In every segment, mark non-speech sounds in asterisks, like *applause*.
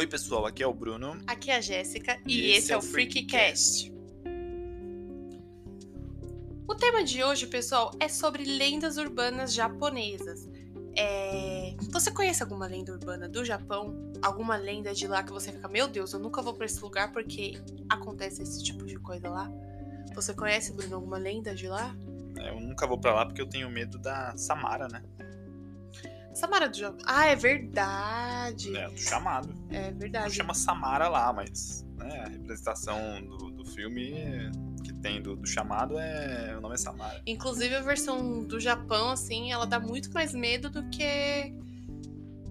Oi, pessoal, aqui é o Bruno. Aqui é a Jéssica e, esse, é o Freakcast. O tema de hoje, pessoal, é sobre lendas urbanas japonesas. É... Você conhece alguma lenda urbana do Japão? Alguma lenda de lá que você fica, meu Deus, eu nunca vou para esse lugar porque acontece esse tipo de coisa lá? Você conhece, Bruno, alguma lenda de lá? É, eu nunca vou para lá porque eu tenho medo da Samara, né? Samara do Japão. Ah, é verdade. É, do chamado. É verdade. Não chama Samara lá, mas né, a representação do, do filme que tem do, do, chamado é. O nome é Samara. Inclusive a versão do Japão, assim, ela dá muito mais medo do que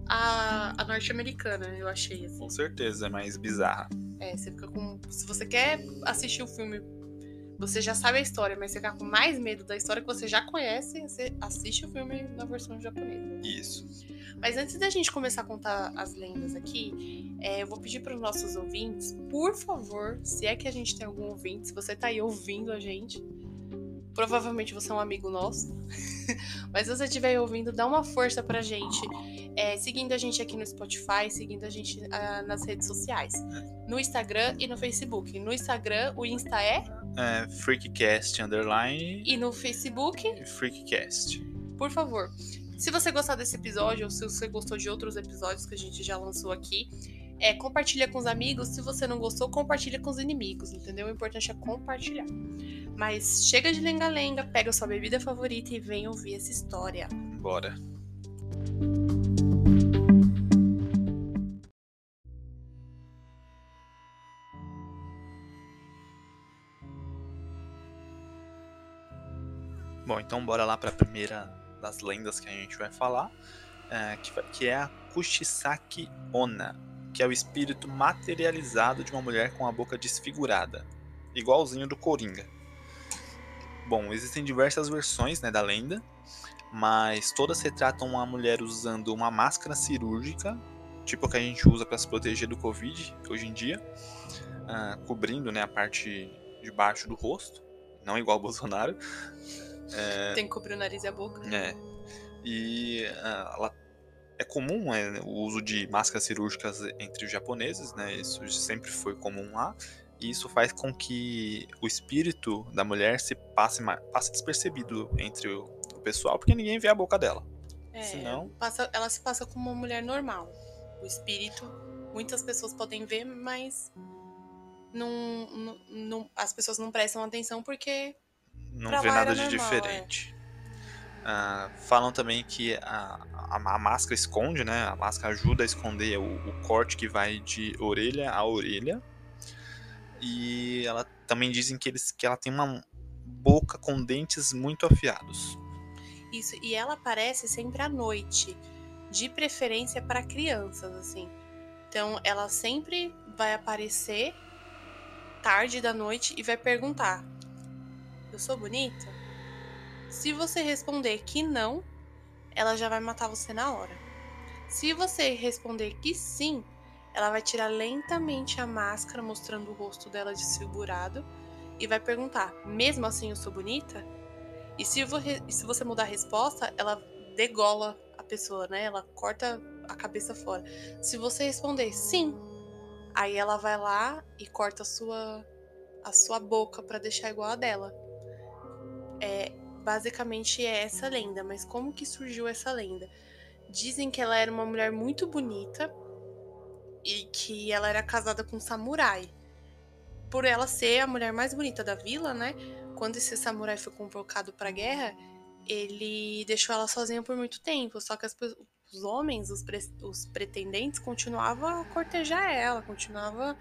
a, a norte-americana, eu achei. Assim. Com certeza, é mais bizarra. É, você fica com. Se você quer assistir o filme você já sabe a história, mas você ficar com mais medo da história que você já conhece, você assiste o filme na versão japonesa. Isso. Mas antes da gente começar a contar as lendas aqui, é, eu vou pedir para os nossos ouvintes, por favor, se é que a gente tem algum ouvinte, se você tá aí ouvindo a gente, provavelmente você é um amigo nosso. *laughs* Mas se você estiver ouvindo, dá uma força pra gente. É, seguindo a gente aqui no Spotify, seguindo a gente uh, nas redes sociais. No Instagram e no Facebook. No Instagram, o Insta é é, Freakcast Underline. E no Facebook? Freakcast. Por favor. Se você gostar desse episódio, ou se você gostou de outros episódios que a gente já lançou aqui, é, compartilha com os amigos. Se você não gostou, compartilha com os inimigos, entendeu? O importante é compartilhar. Mas chega de lenga-lenga, pega sua bebida favorita e vem ouvir essa história. Bora. Bom, então bora lá para a primeira das lendas que a gente vai falar, é, que, que é a Kushisaki Ona, que é o espírito materializado de uma mulher com a boca desfigurada, igualzinho do Coringa. Bom, existem diversas versões né, da lenda, mas todas retratam uma mulher usando uma máscara cirúrgica, tipo a que a gente usa para se proteger do Covid hoje em dia, uh, cobrindo né, a parte de baixo do rosto, não igual o Bolsonaro, é... Tem que cobrir o nariz e a boca. É. E uh, ela é comum é, o uso de máscaras cirúrgicas entre os japoneses, né? Isso sempre foi comum lá. E isso faz com que o espírito da mulher se passe, passe despercebido entre o, o pessoal, porque ninguém vê a boca dela. É, Senão... passa, ela se passa como uma mulher normal. O espírito, muitas pessoas podem ver, mas não, não, não, as pessoas não prestam atenção porque não vê nada de normal, diferente. É. Uh, falam também que a, a, a, máscara esconde, né? A máscara ajuda a esconder o, o, corte que vai de orelha a orelha. E ela também dizem que, eles, que ela tem uma boca com dentes muito afiados. Isso, e ela aparece sempre à noite, de preferência para crianças, assim. Então, ela sempre vai aparecer tarde da noite e vai perguntar: eu sou bonita? Se você responder que não, ela já vai matar você na hora. Se você responder que sim, ela vai tirar lentamente a máscara, mostrando o rosto dela desfigurado, e vai perguntar: mesmo assim eu sou bonita? E se, você mudar a resposta, ela degola a pessoa, né? Ela corta a cabeça fora. Se você responder sim, aí ela vai lá e corta a sua, a sua boca para deixar igual a dela. É, basicamente é essa lenda, mas como que surgiu essa lenda? Dizem que ela era uma mulher muito bonita e que ela era casada com um samurai. Por ela ser a mulher mais bonita da vila, né? Quando esse samurai foi convocado para a guerra, ele deixou ela sozinha por muito tempo. Só que as, os homens, os, pre, os pretendentes, continuavam a cortejar ela, continuavam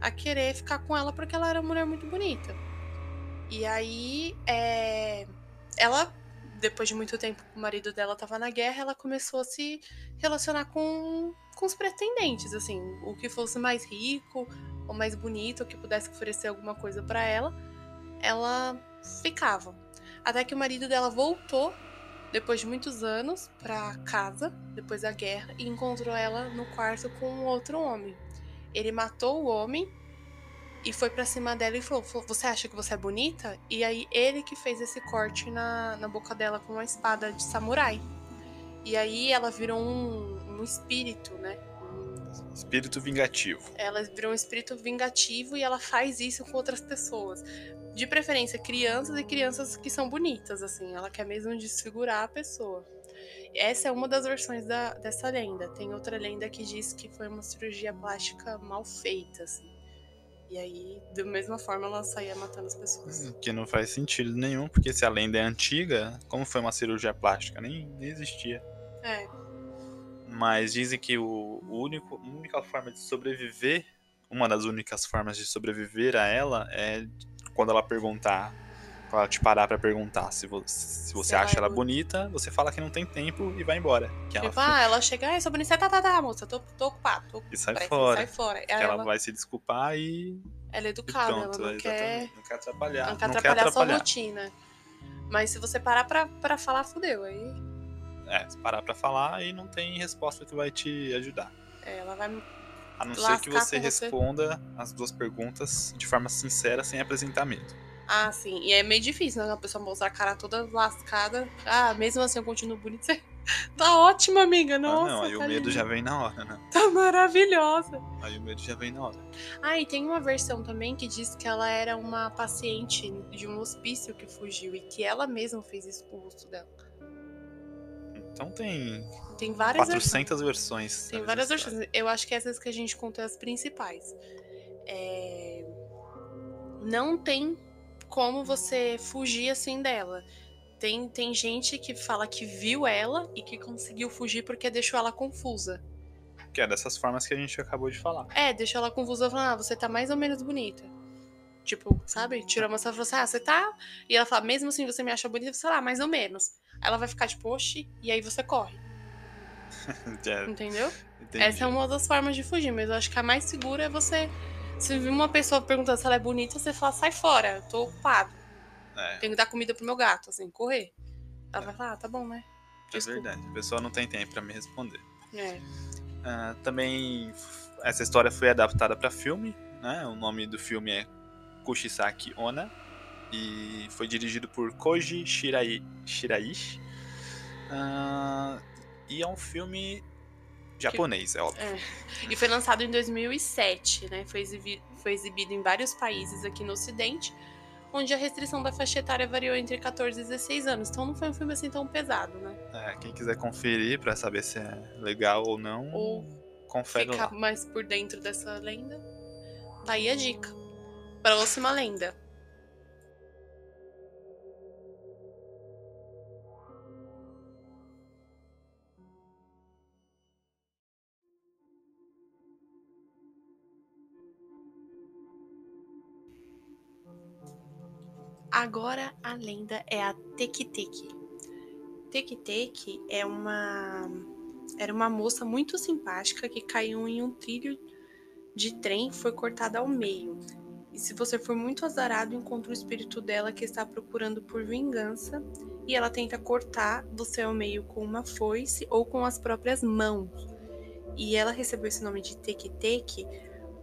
a querer ficar com ela porque ela era uma mulher muito bonita. E aí, é, ela, depois de muito tempo que o marido dela estava na guerra, ela começou a se relacionar com, com os pretendentes, assim, o que fosse mais rico ou mais bonito, que pudesse oferecer alguma coisa para ela, ela ficava. Até que o marido dela voltou depois de muitos anos para casa, depois da guerra, e encontrou ela no quarto com um outro homem. Ele matou o homem e foi pra cima dela e falou: Você acha que você é bonita? E aí ele que fez esse corte na, na boca dela com uma espada de samurai. E aí ela virou um, um espírito, né? Espírito vingativo. Ela virou um espírito vingativo e ela faz isso com outras pessoas. De preferência, crianças e crianças que são bonitas, assim. Ela quer mesmo desfigurar a pessoa. Essa é uma das versões da, dessa lenda. Tem outra lenda que diz que foi uma cirurgia plástica mal feita, assim. E aí, da mesma forma, ela saía matando as pessoas. Que não faz sentido nenhum, porque se a lenda é antiga, como foi uma cirurgia plástica? Nem, nem existia. É. Mas dizem que o, único, a única forma de sobreviver, uma das únicas formas de sobreviver a ela é quando ela perguntar, ela te parar pra perguntar se você, se você ela acha ela bonita. você fala que não tem tempo e vai embora. Que ela, Tipo, ah, ela chega, ai, sou bonita, tá, tá, tá, moça, tô, tô ocupado, tô e sai pressa, fora. sai fora. ela, ela, vai se desculpar e, ela é e educada, ela pronto. não é, quer, exatamente. Não quer atrapalhar. não quer atrapalhar a sua rotina. Mas se você parar pra, pra falar, fudeu. Aí É, se parar pra falar, aí não tem resposta que vai te ajudar. é, ela vai. A não ser que você com você. responda as duas perguntas de forma sincera, sem apresentar medo. Ah, sim. E é meio difícil, né? A pessoa mostrar a cara toda lascada. Ah, mesmo assim eu continuo bonita. *laughs* Tá ótima, amiga. Nossa. ah, não, aí o tá medo linda. já vem na hora, né? Tá maravilhosa. Aí o medo já vem na hora. Ah, e tem uma versão também que diz que ela era uma paciente de um hospício que fugiu e que ela mesma fez isso com o rosto dela. Então tem Tem várias versões. 400 versões. Tem nessa várias história. versões. Eu acho que essas que a gente contou é as principais. É, Não tem como você fugir assim dela. Tem, tem gente que fala que viu ela e que conseguiu fugir porque deixou ela confusa. Que é dessas formas que a gente acabou de falar. É, deixou ela confusa falando, ah, você tá mais ou menos bonita. Tipo, sabe? Tirou uma selfie e falou assim, ah, você tá. E ela fala, mesmo assim você me acha bonita, sei lá, mais ou menos. Aí ela vai ficar tipo, oxi, e aí você corre. *laughs* Entendeu? entendi. Essa é uma das formas de fugir, mas eu acho que a mais segura é você. Se uma pessoa perguntando se ela é bonita, você fala, sai fora, eu tô ocupado. É, Tenho que dar comida pro meu gato, assim, correr. Ela vai falar, ah, tá bom, né? é Desculpa. verdade. A pessoa não tem tempo pra me responder. É. Ah, também essa história foi adaptada para filme, né? O nome do filme é Kushisaki Onna e foi dirigido por Koji Shirai, Shiraishi. Ah, e é um filme japonês, é óbvio. É. E foi lançado em 2007, né? Foi, exibi- foi exibido em vários países aqui no Ocidente, onde a restrição da faixa etária variou entre 14 e 16 anos. Então não foi um filme assim tão pesado, né? É, quem quiser conferir para saber se é legal ou não, Ou confere ficar lá. mais por dentro dessa lenda, tá aí a dica. Próxima lenda. Agora a lenda é a Teki-Teki. Teki-Teki é uma era uma moça muito simpática que caiu em um trilho de trem foi cortada ao meio. E se você for muito azarado, encontra o espírito dela que está procurando por vingança e ela tenta cortar você ao meio com uma foice ou com as próprias mãos. E ela recebeu esse nome de Teki-Teki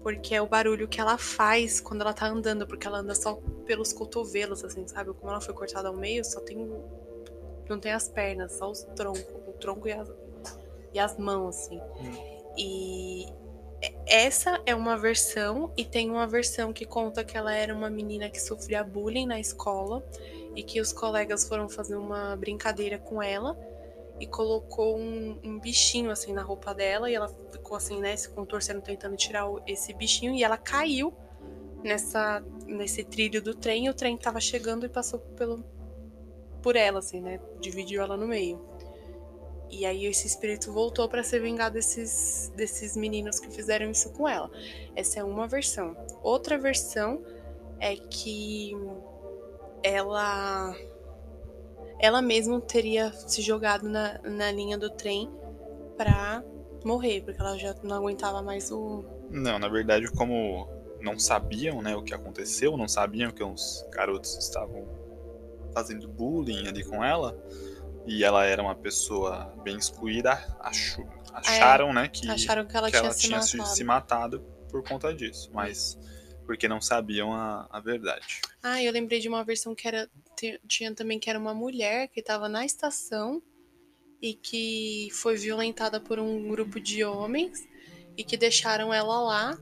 porque é o barulho que ela faz quando ela tá andando, porque ela anda só pelos cotovelos, assim, sabe? Como ela foi cortada ao meio, só tem. Não tem as pernas, só os troncos, o tronco e as, e as mãos, assim. E essa é uma versão, e tem uma versão que conta que ela era uma menina que sofria bullying na escola e que os colegas foram fazer uma brincadeira com ela e colocou um, um bichinho assim na roupa dela e ela ficou assim, né, se contorcendo tentando tirar o- esse bichinho e ela caiu nessa nesse trilho do trem, o trem tava chegando e passou pelo por ela assim, né, dividiu ela no meio. E aí esse espírito voltou pra se vingar desses desses meninos que fizeram isso com ela. Essa é uma versão. Outra versão é que ela ela mesma teria se jogado na, na linha do trem pra morrer, porque ela já não aguentava mais o. Não, na verdade, como não sabiam né, o que aconteceu, não sabiam que os garotos estavam fazendo bullying ali com ela, e ela era uma pessoa bem excluída, acho- acharam né, que, Acharam que ela que tinha ela se tinha matado. se, matado por conta disso, mas porque não sabiam a, a verdade. Ah, eu lembrei de uma versão que era. Tinha também que era uma mulher que tava na estação e que foi violentada por um grupo de homens. e que deixaram ela lá,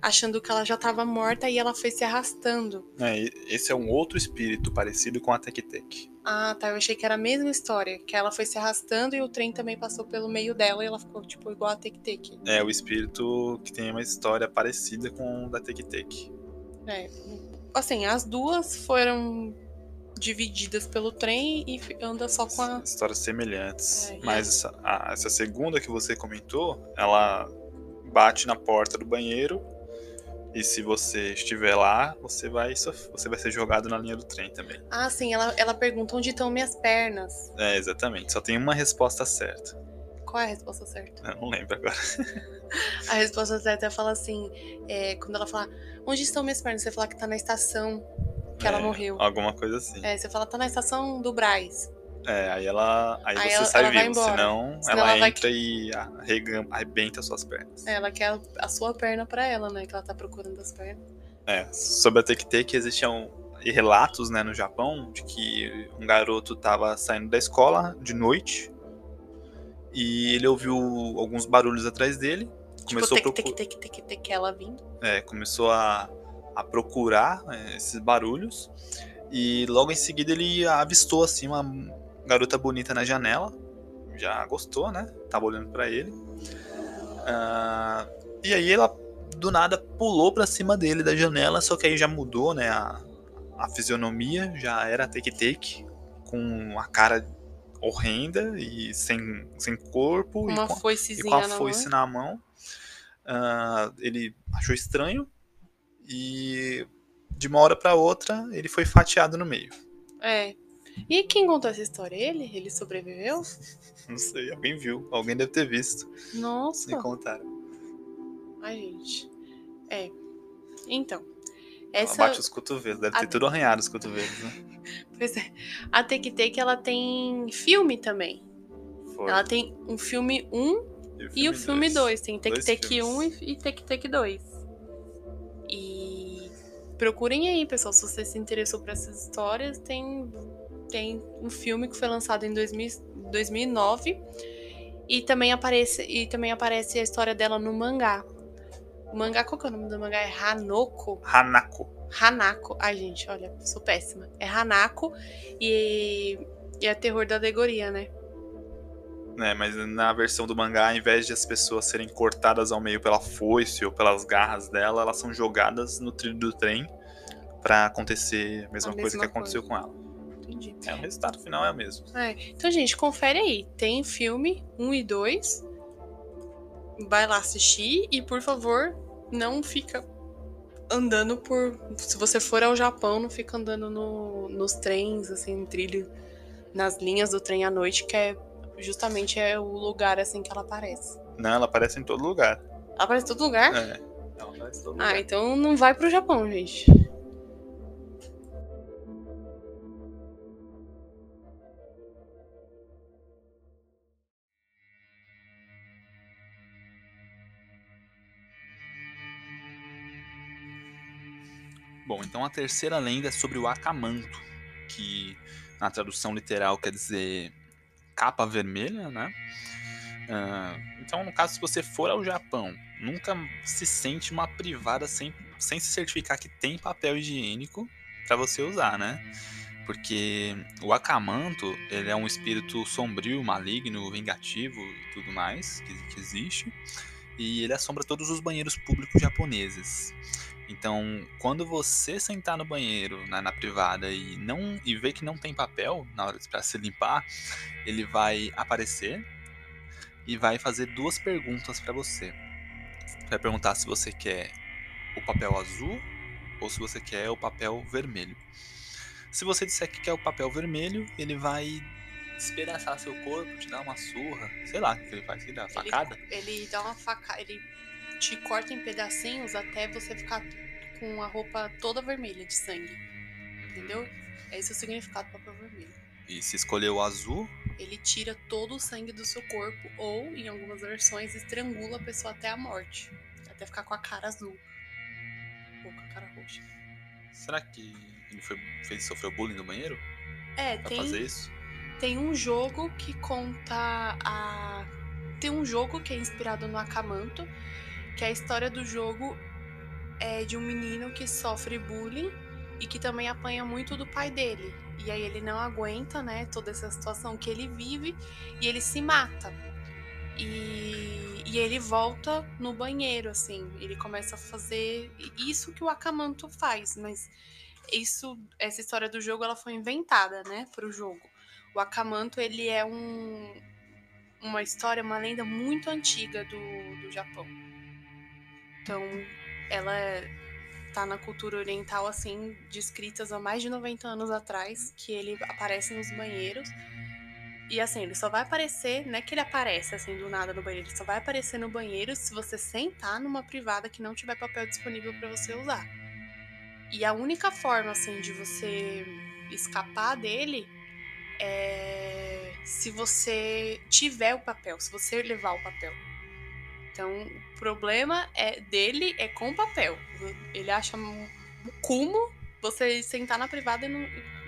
achando que ela já estava morta e ela foi se arrastando. É, esse é um outro espírito parecido com a Tek Tek. Ah, tá. Eu achei que era a mesma história. Que ela foi se arrastando e o trem também passou pelo meio dela e ela ficou, tipo, igual a Tek Tek. É o espírito que tem uma história parecida com o da Tek Tek. É. Assim, as duas foram divididas pelo trem e anda só com a. Histórias semelhantes. É, Mas essa, a- essa segunda que você comentou, ela bate na porta do banheiro. E se você estiver lá, você vai, você vai ser jogado na linha do trem também. Ah, sim, ela, ela pergunta onde estão minhas pernas. É, exatamente. Só tem uma resposta certa. Qual é a resposta certa? Eu não lembro agora. *laughs* A resposta certa é fala assim: é, quando ela fala, onde estão minhas pernas? Você fala que tá na estação que ela É, morreu. Alguma coisa assim. É, você fala, tá na estação do Braz. Aí ela. Aí, Aí você ela- sai ela vai vivo, senão, Senão ela, ela vai- entra e arrega- arrebenta suas pernas. É, Ela quer a sua perna pra ela, né? Que ela tá procurando as pernas. É, sobre a Tek-Tek existiam relatos, né, no Japão, de que um garoto tava saindo da escola de noite e ele ouviu alguns barulhos atrás dele, começou, tipo, a, tic, procu- tic, tic, tic, tic, ela vindo. é, começou a, a procurar é, esses barulhos e logo em seguida ele avistou assim uma garota bonita na janela, já gostou, né? Tava olhando pra ele. Ah, e aí ela do nada pulou pra cima dele da janela, só que aí já mudou, né, a, a fisionomia, já era Take Take com a cara horrenda e sem, sem corpo e Uma com, e foicezinha com a na foice mão. na mão. Ah, ele achou estranho e de uma hora pra outra ele foi fatiado no meio. É. E quem contou essa história? Ele? Ele sobreviveu? Não sei, alguém viu, alguém deve ter visto. Nossa. Me contaram. Ai, gente. É. Então. Ela Essa. bate os cotovelos, deve ter a- tudo arranhado os cotovelos, né? *laughs* Pois é. A Take Take, ela tem filme também. Foi. Ela tem um filme 1 e o filme 2. Tem Take Take 1 filmes. e e Take Take 2. E procurem aí, pessoal, se você se interessou por essas histórias, tem, tem um filme que foi lançado em 2000 2009 e também aparece e também aparece a história dela no mangá. O mangá, qual que é o nome do mangá? É Hanoko. Hanako. Hanako. Ai, gente, olha, sou péssima. É Hanako e, e é terror da alegoria, né? né? Mas na versão do mangá, ao invés de as pessoas serem cortadas ao meio pela foice ou pelas garras dela, elas são jogadas no trilho do trem pra acontecer a mesma A coisa mesma que aconteceu coisa. com ela. Entendi. É, o resultado final é o mesmo. É, Então, gente, confere aí. Tem filme 1 e 2. Vai lá assistir e, por favor, não fica andando por. Se você for ao Japão, não fica andando no, nos trens, assim, no trilho, nas linhas do trem à noite, que é justamente é o lugar assim que ela aparece. Não, ela aparece em todo lugar. Ela aparece em todo lugar? É. Ela aparece em todo lugar. Ah, então não vai pro Japão, gente. Então a terceira lenda é sobre o Akamanto, que na tradução literal quer dizer capa vermelha, né? Ah, então, no caso, se você for ao Japão, nunca se sente uma privada sem, sem se certificar que tem papel higiênico para você usar, né? Porque o Akamanto, ele é um espírito sombrio, maligno, vingativo e tudo mais que, que existe. E ele assombra todos os banheiros públicos japoneses. Então, quando você sentar no banheiro, na, na privada, e não e ver que não tem papel na hora para se limpar, ele vai aparecer e vai fazer duas perguntas para você. Vai perguntar se você quer o papel azul ou se você quer o papel vermelho. Se você disser que quer o papel vermelho, ele vai despedaçar seu corpo, te dar uma surra, sei lá o que ele faz, que dá facada. Ele dá uma faca, ele te corta em pedacinhos até você ficar com a roupa toda vermelha de sangue. Entendeu? Esse é o significado do papel vermelho. E se escolher o azul, Ele tira todo o sangue do seu corpo ou, em algumas versões, estrangula a pessoa até a morte. Até ficar com a cara azul. Ou com a cara roxa. será que ele foi, fez, sofreu bullying no banheiro É, pra tem, fazer isso? tem um jogo que conta a tem um jogo que é inspirado no Akamanto, que a história do jogo é de um menino que sofre bullying e que também apanha muito do pai dele. E aí ele não aguenta, né, toda essa situação que ele vive e ele se mata. E, e ele volta no banheiro, assim. Ele começa a fazer isso que o Akamanto faz, mas isso, essa história do jogo, ela foi inventada, né, pro jogo. O Akamanto, ele é um, uma história, uma lenda muito antiga do, do Japão. Então, ela tá na cultura oriental, assim, descritas há mais de 90 anos atrás, que ele aparece nos banheiros. E assim, ele só vai aparecer, não é que ele aparece assim do nada no banheiro, ele só vai aparecer no banheiro se você sentar numa privada que não tiver papel disponível para você usar. E a única forma assim de você escapar dele é se você tiver o papel, se você levar o papel. Então, o problema é dele é com o papel. Ele acha cumo você sentar na privada e não,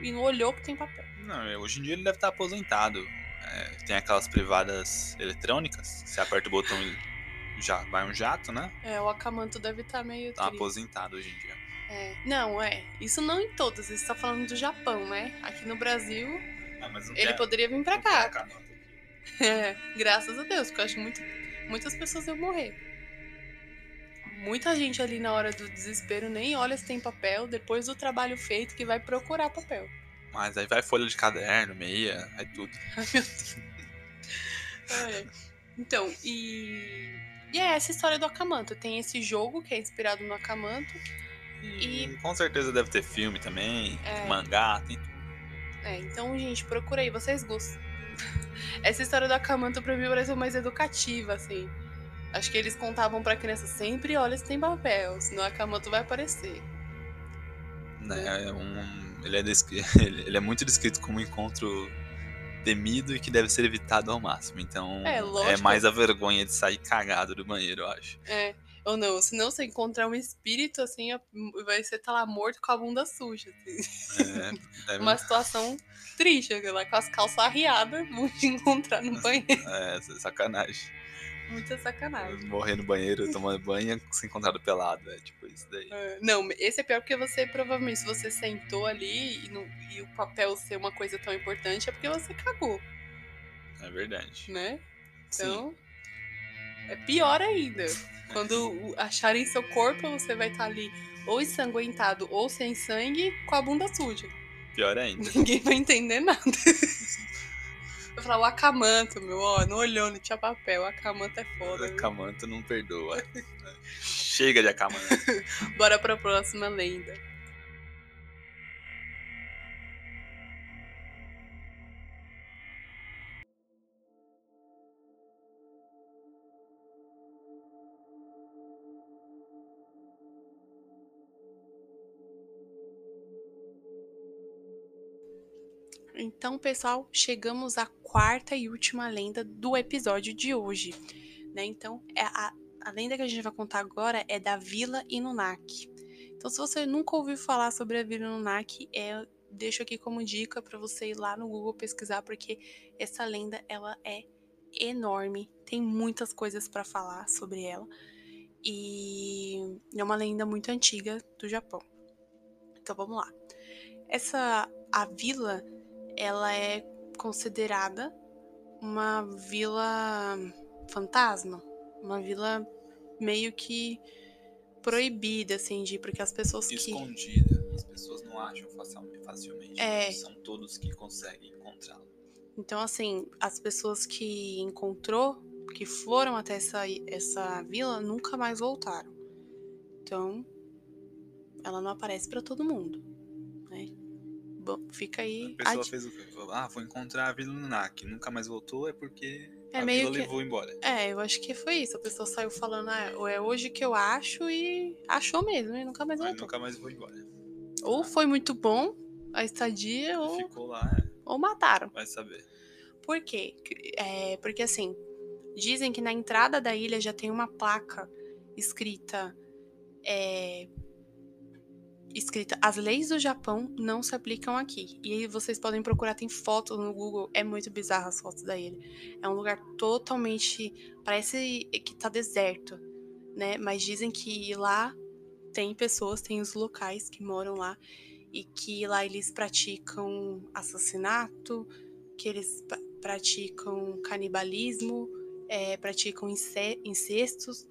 e não olhou que tem papel. Não, é, hoje em dia ele deve estar aposentado. É, tem aquelas privadas eletrônicas, você aperta o botão e já vai um jato, né? É, o Akamanto deve estar meio. Tá aposentado hoje em dia. É. Não, é. Isso não em todas, você está falando do Japão, né? Aqui no Brasil, ah, ele poderia vir pra cá. *laughs* É, graças a Deus, porque eu acho muito, muitas pessoas iam morrer. Muita gente ali na hora do desespero nem olha se tem papel, depois do trabalho feito que vai procurar papel. Mas aí vai folha de caderno, meia, é tudo. *laughs* Ai, meu Deus. É. Então, e. E é essa história do Akamanto. Tem esse jogo que é inspirado no Akamanto. E, e... com certeza deve ter filme também, é... mangá, tem tudo. É, então, gente, procura aí, vocês gostam. Essa história do Akamanto pra mim parece mais educativa, assim. Acho que eles contavam pra criança sempre olha se tem papel, senão Akamanto vai aparecer. Né, é um, ele, é *laughs* ele é muito descrito como um encontro temido e que deve ser evitado ao máximo. Então é, é mais a vergonha de sair cagado do banheiro, eu acho. É. Ou não, se não você encontrar um espírito assim, vai ser tá lá morto com a bunda suja. Assim. É, deve... Uma situação triste, lá com as calças arriadas, *laughs* vão te encontrar no banheiro. *laughs* É, sacanagem. Muita sacanagem. Morrer no banheiro, tomando banho e se encontrado pelado. É tipo isso daí. É, não, esse é pior porque você provavelmente, se você sentou ali e, não, e, o papel ser uma coisa tão importante, é porque você cagou. É verdade. Né? Então. Sim. É pior ainda. Quando acharem seu corpo, você vai estar ali ou ensanguentado ou sem sangue com a bunda suja. Pior ainda. Ninguém vai entender nada. Eu falar, o Acamanto, meu, ó, não olhou, não tinha papel. O Acamanto é foda. O Acamanto não perdoa. Chega de Acamanto. *laughs* Bora pra próxima lenda. Então, pessoal, chegamos à quarta e última lenda do episódio de hoje. Né? Então, é a, a lenda que a gente vai contar agora é da Vila Inunaki. Então, se você nunca ouviu falar sobre a Vila Inunaki, é, deixo aqui como dica para você ir lá no Google pesquisar, porque essa lenda ela é enorme, tem muitas coisas para falar sobre ela e é uma lenda muito antiga do Japão. Então vamos lá. Essa a vila ela é considerada uma vila fantasma, uma vila meio que proibida, assim, de porque as pessoas que escondida, as pessoas não acham facilmente. É. São todos que conseguem encontrá-la. Então, assim, as pessoas que encontrou, que foram até essa, essa vila, nunca mais voltaram. Então, ela não aparece para todo mundo. Bom, fica aí. A pessoa fez o? Ah, vou encontrar a Vila Lunak. Nunca mais voltou, é porque é a meio Vila que... levou embora. É, eu acho que foi isso. A pessoa saiu falando, ah, é hoje que eu acho e achou mesmo, e nunca mais voltou. nunca mais vou embora. Ou foi muito bom a estadia, ou. Ficou lá, é. Ou mataram. Vai saber. Por quê? É, porque assim, dizem que na entrada da ilha já tem uma placa escrita. É, escrita: As leis do Japão não se aplicam aqui. E vocês podem procurar, tem fotos no Google, é muito bizarro as fotos da ilha. É um lugar totalmente. Parece que tá deserto, né? Mas dizem que lá tem pessoas, tem os locais que moram lá e que lá eles praticam assassinato, que eles praticam canibalismo, é, praticam incestos,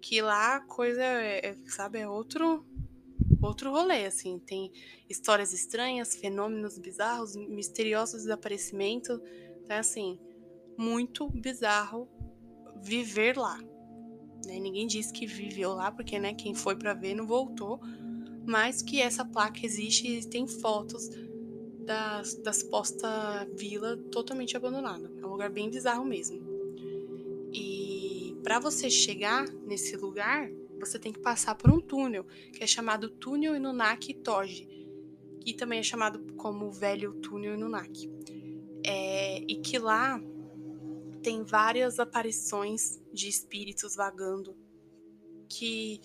que lá a coisa, é, sabe, é outro outro rolê, assim. Tem histórias estranhas, fenômenos bizarros, misteriosos desaparecimentos. Então, é assim, muito bizarro viver lá. Né? Ninguém disse que viveu lá, porque né, quem foi para ver não voltou. Mas que essa placa existe e tem fotos das, da suposta vila totalmente abandonada. É um lugar bem bizarro mesmo. E para você chegar nesse lugar, você tem que passar por um túnel, que é chamado Túnel Inunaki Toji, que também é chamado como Velho Túnel Inunaki. É, e que lá tem várias aparições de espíritos vagando, que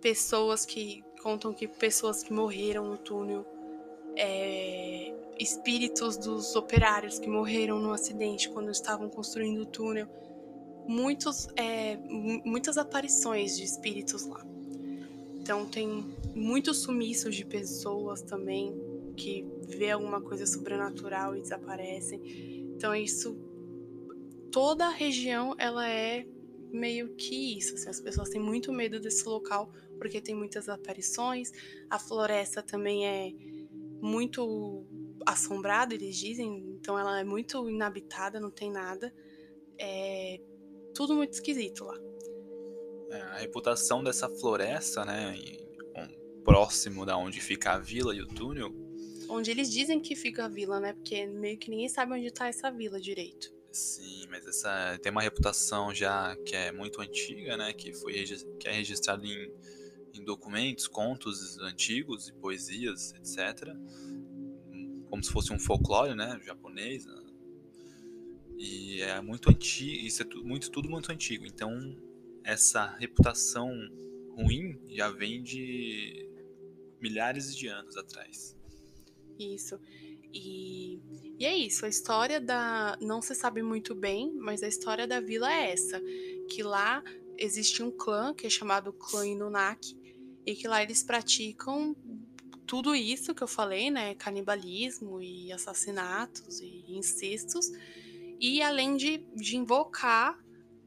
pessoas que contam que pessoas que morreram no túnel, é, espíritos dos operários que morreram no acidente quando estavam construindo o túnel muitos, é, muitas aparições de espíritos lá. Então tem muitos sumiços de pessoas também que vê alguma coisa sobrenatural e desaparecem. Então isso toda a região ela é meio que isso, assim, as pessoas têm muito medo desse local porque tem muitas aparições. A floresta também é muito assombrada, eles dizem, então ela é muito inabitada, não tem nada. É, tudo muito esquisito lá. É, a reputação dessa floresta, né, próximo da onde fica a vila e o túnel. Onde eles dizem que fica a vila, né? Porque meio que ninguém sabe onde tá essa vila direito. Sim, mas essa tem uma reputação já que é muito antiga, né? Que foi que é registrado em, em documentos, contos antigos e poesias, etc. Como se fosse um folclore, né? Japonês, né? E é muito antigo, isso é tudo, muito, tudo muito antigo. Então, essa reputação ruim já vem de milhares de anos atrás. Isso. E, e é isso, a história da. Não se sabe muito bem, mas a história da vila é essa: que lá existe um clã que é chamado Clã Inunaki, e que lá eles praticam tudo isso que eu falei, né? Canibalismo e assassinatos e incestos e além de, de invocar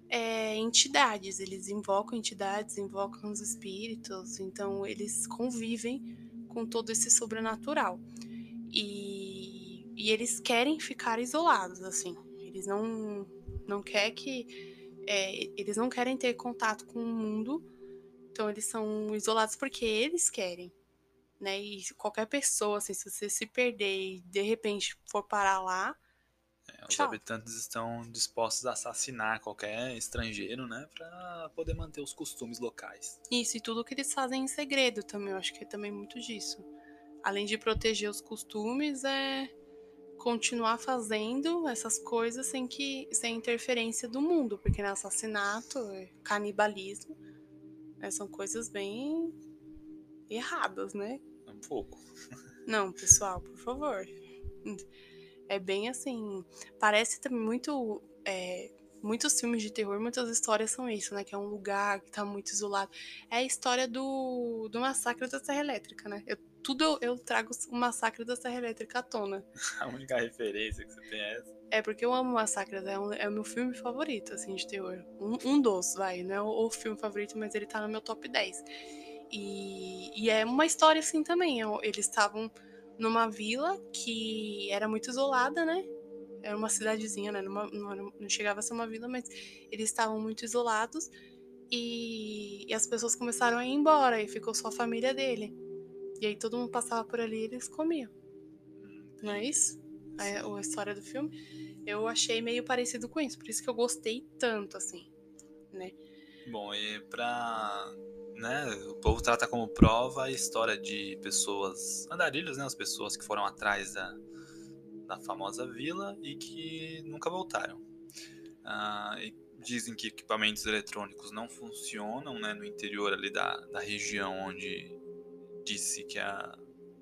é, entidades, eles invocam entidades, invocam os espíritos, então eles convivem com todo esse sobrenatural. E, e eles querem ficar isolados, assim. Eles não, não querem que. É, eles não querem ter contato com o mundo, então eles são isolados porque eles querem. Né? E qualquer pessoa, assim, se você se perder e de repente for parar lá, é, os Tchau. habitantes estão dispostos a assassinar qualquer estrangeiro, né, para poder manter os costumes locais. Isso, e tudo que eles fazem em segredo também, eu acho que é também muito disso. Além de proteger os costumes, é continuar fazendo essas coisas sem que sem interferência do mundo, porque né, assassinato, canibalismo, né, são coisas bem erradas, né? Um pouco. Não, pessoal, por favor. É bem assim. Parece também muito. É, muitos filmes de terror, muitas histórias são isso, né? Que é um lugar que tá muito isolado. É a história do, do massacre da Serra Elétrica, né? Eu, tudo eu, eu trago o massacre da Serra Elétrica à tona. *laughs* A única referência que você tem é essa? É porque eu amo Massacre, é, um, é o meu filme favorito, assim, de terror. Um, um dos, vai, não é o, o, filme favorito, mas ele tá no meu top 10. E, e é uma história assim também. É eles estavam numa vila que era muito isolada, né? Era uma cidadezinha, né? Numa, não, não, chegava a ser uma vila, mas eles estavam muito isolados. E, e, as pessoas começaram a ir embora e ficou só a família dele. E aí todo mundo passava por ali e eles comiam. Não é isso? A, a história do filme. Eu achei meio parecido com isso, por isso que eu gostei tanto, assim, né? Bom, e pra né, o povo trata como prova a história de pessoas andarilhos, né, as pessoas que foram atrás da, da famosa vila e que nunca voltaram. Ah, e dizem que equipamentos eletrônicos não funcionam né, no interior ali da, da região onde disse que a,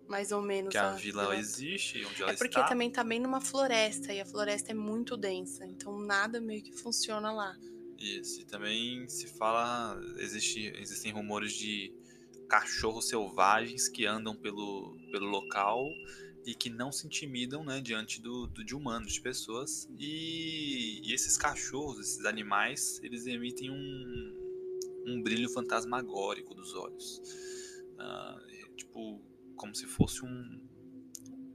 Mais ou menos. que a vila existe, onde ela É porque está. também tá bem numa floresta e a floresta é muito densa, então nada meio que funciona lá. Isso, e também se fala, existe, existem rumores de cachorros selvagens que andam pelo, pelo local e que não se intimidam né, diante do, do- de humanos, de pessoas. E, e esses cachorros, esses animais, eles emitem um, um brilho fantasmagórico dos olhos. É tipo, como se fosse um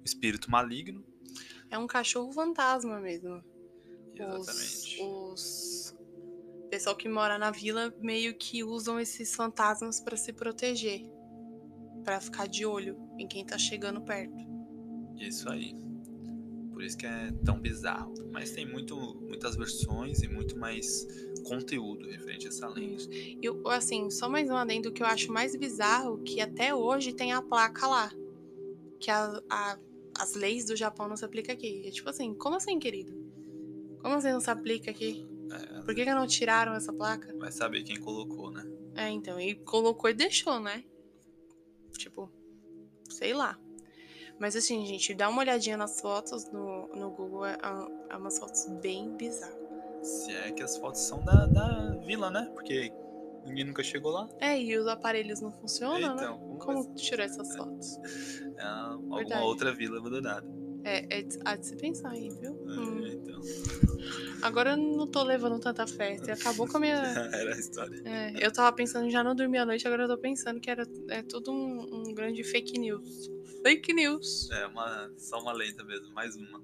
espírito maligno. É um cachorro fantasma mesmo. Exatamente. Os, os pessoal que mora na vila meio que usam esses fantasmas pra se proteger, Pra ficar de olho em quem tá chegando perto. Isso aí. Por isso que é tão bizarro. Mas tem muito, muitas versões e muito mais conteúdo referente a essa lenda. Eu, assim, só mais um adendo que eu acho mais bizarro que até hoje tem a placa lá. Que a, a- as leis do Japão não se aplicam aqui. É tipo assim, como assim, querido? Como assim não se aplica aqui? É, Por que, que não tiraram essa placa? vai saber quem colocou, né? É, então, e colocou e deixou, né? Tipo, sei lá. Mas assim, gente, dá uma olhadinha nas fotos no, no Google, é, é umas fotos bem bizarras. Se é que as fotos são da, da vila, né? Porque ninguém nunca chegou lá. É, e os aparelhos não funcionam, né? então, como, Como tirou essas fotos? *laughs* é alguma Verdade. outra vila abandonada. É, é de, há de se pensar aí, viu? Hum. É, então, Agora eu não tô levando tanta fé. Você acabou com a minha. *laughs* era a história. É, eu tava pensando já não dormir à noite, agora eu tô pensando que era é tudo um, um grande fake news. Fake news. É uma, só uma lenda mesmo, mais uma.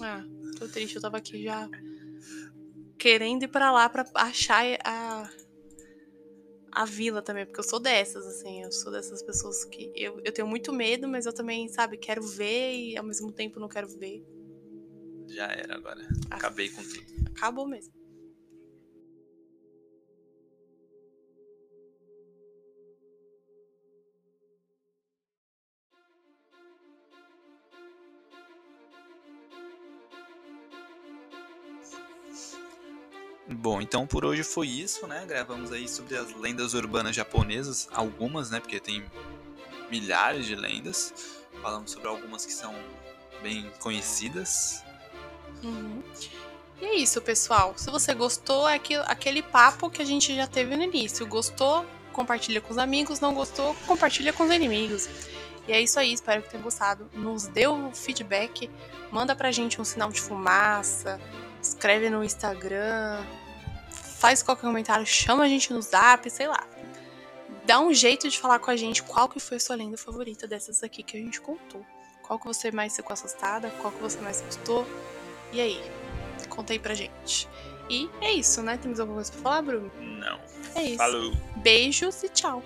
Ah, tô triste, eu tava aqui já querendo ir pra lá pra achar a, a vila também, porque eu sou dessas, assim, eu sou dessas pessoas que eu, eu tenho muito medo, mas eu também, sabe, quero ver e ao mesmo tempo não quero ver. Já era agora. Ah. Acabei com tudo. Acabou mesmo. Bom, então por hoje foi isso, né? Gravamos aí sobre as lendas urbanas japonesas, algumas, né? Porque tem milhares de lendas. Falamos sobre algumas que são bem conhecidas. Uhum. E é isso, pessoal. Se você gostou, é aquele papo que a gente já teve no início. Gostou? Compartilha com os amigos. Não gostou? Compartilha com os inimigos. E é isso aí, espero que tenham gostado. Nos dê o feedback, manda pra gente um sinal de fumaça, escreve no Instagram, faz qualquer comentário, chama a gente no zap, sei lá. Dá um jeito de falar com a gente qual que foi a sua lenda favorita dessas aqui que a gente contou. Qual que você mais ficou assustada, qual que você mais gostou. E aí? Conta aí pra gente. E é isso, né? Temos alguma coisa pra falar, Bruno? Não. É isso. Falou! Beijos e tchau.